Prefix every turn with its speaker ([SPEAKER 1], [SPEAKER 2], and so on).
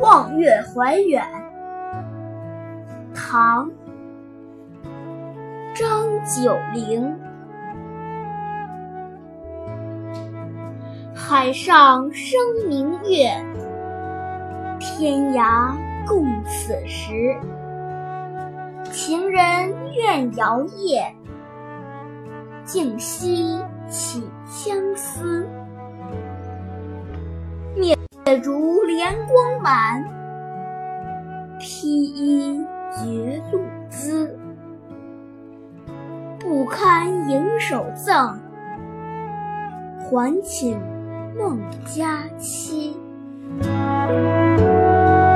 [SPEAKER 1] 望月怀远，唐·张九龄。海上生明月，天涯共此时。情人怨遥夜，竟夕起相思。面如莲光满，披衣觉露滋。不堪盈手赠，还寝梦佳期。